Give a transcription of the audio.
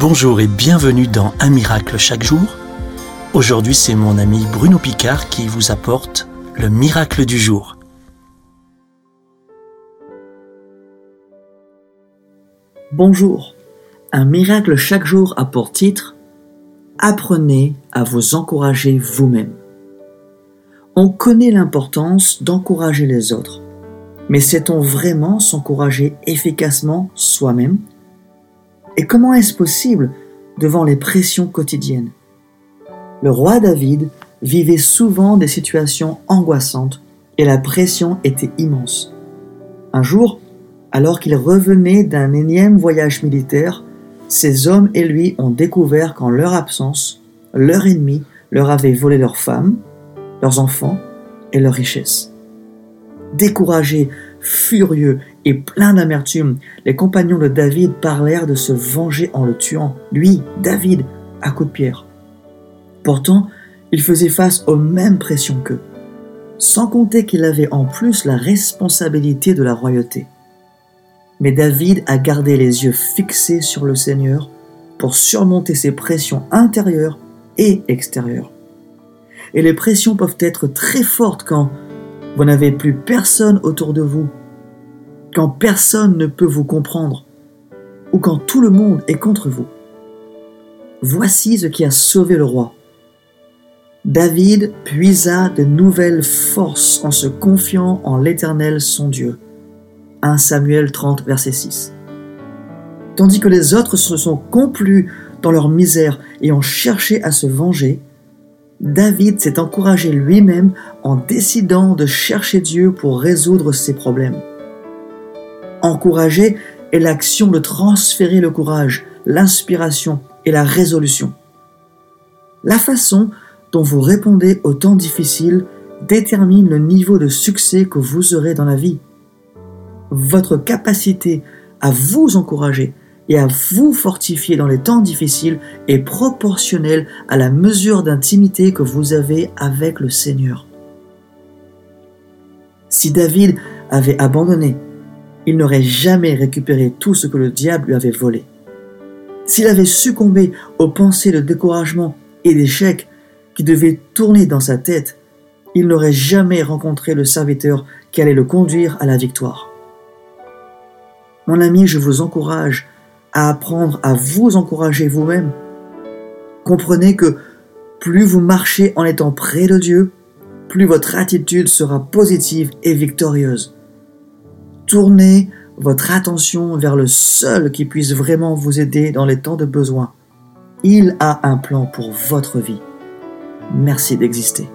Bonjour et bienvenue dans Un miracle chaque jour. Aujourd'hui, c'est mon ami Bruno Picard qui vous apporte le miracle du jour. Bonjour. Un miracle chaque jour a pour titre Apprenez à vous encourager vous-même. On connaît l'importance d'encourager les autres, mais sait-on vraiment s'encourager efficacement soi-même? Et comment est-ce possible devant les pressions quotidiennes? Le roi David vivait souvent des situations angoissantes et la pression était immense. Un jour, alors qu'il revenait d'un énième voyage militaire, ces hommes et lui ont découvert qu'en leur absence, leur ennemi leur avait volé leurs femmes, leurs enfants et leurs richesses. Découragés, furieux et pleins d'amertume, les compagnons de David parlèrent de se venger en le tuant, lui, David, à coups de pierre. Pourtant, il faisait face aux mêmes pressions qu'eux, sans compter qu'il avait en plus la responsabilité de la royauté. Mais David a gardé les yeux fixés sur le Seigneur pour surmonter ses pressions intérieures et extérieures. Et les pressions peuvent être très fortes quand vous n'avez plus personne autour de vous, quand personne ne peut vous comprendre, ou quand tout le monde est contre vous. Voici ce qui a sauvé le roi. David puisa de nouvelles forces en se confiant en l'Éternel son Dieu. 1 Samuel 30, verset 6. Tandis que les autres se sont complus dans leur misère et ont cherché à se venger, David s'est encouragé lui-même en décidant de chercher Dieu pour résoudre ses problèmes. Encourager est l'action de transférer le courage, l'inspiration et la résolution. La façon dont vous répondez aux temps difficiles détermine le niveau de succès que vous aurez dans la vie votre capacité à vous encourager et à vous fortifier dans les temps difficiles est proportionnelle à la mesure d'intimité que vous avez avec le Seigneur. Si David avait abandonné, il n'aurait jamais récupéré tout ce que le diable lui avait volé. S'il avait succombé aux pensées de découragement et d'échec qui devaient tourner dans sa tête, il n'aurait jamais rencontré le serviteur qui allait le conduire à la victoire. Mon ami, je vous encourage à apprendre à vous encourager vous-même. Comprenez que plus vous marchez en étant près de Dieu, plus votre attitude sera positive et victorieuse. Tournez votre attention vers le seul qui puisse vraiment vous aider dans les temps de besoin. Il a un plan pour votre vie. Merci d'exister.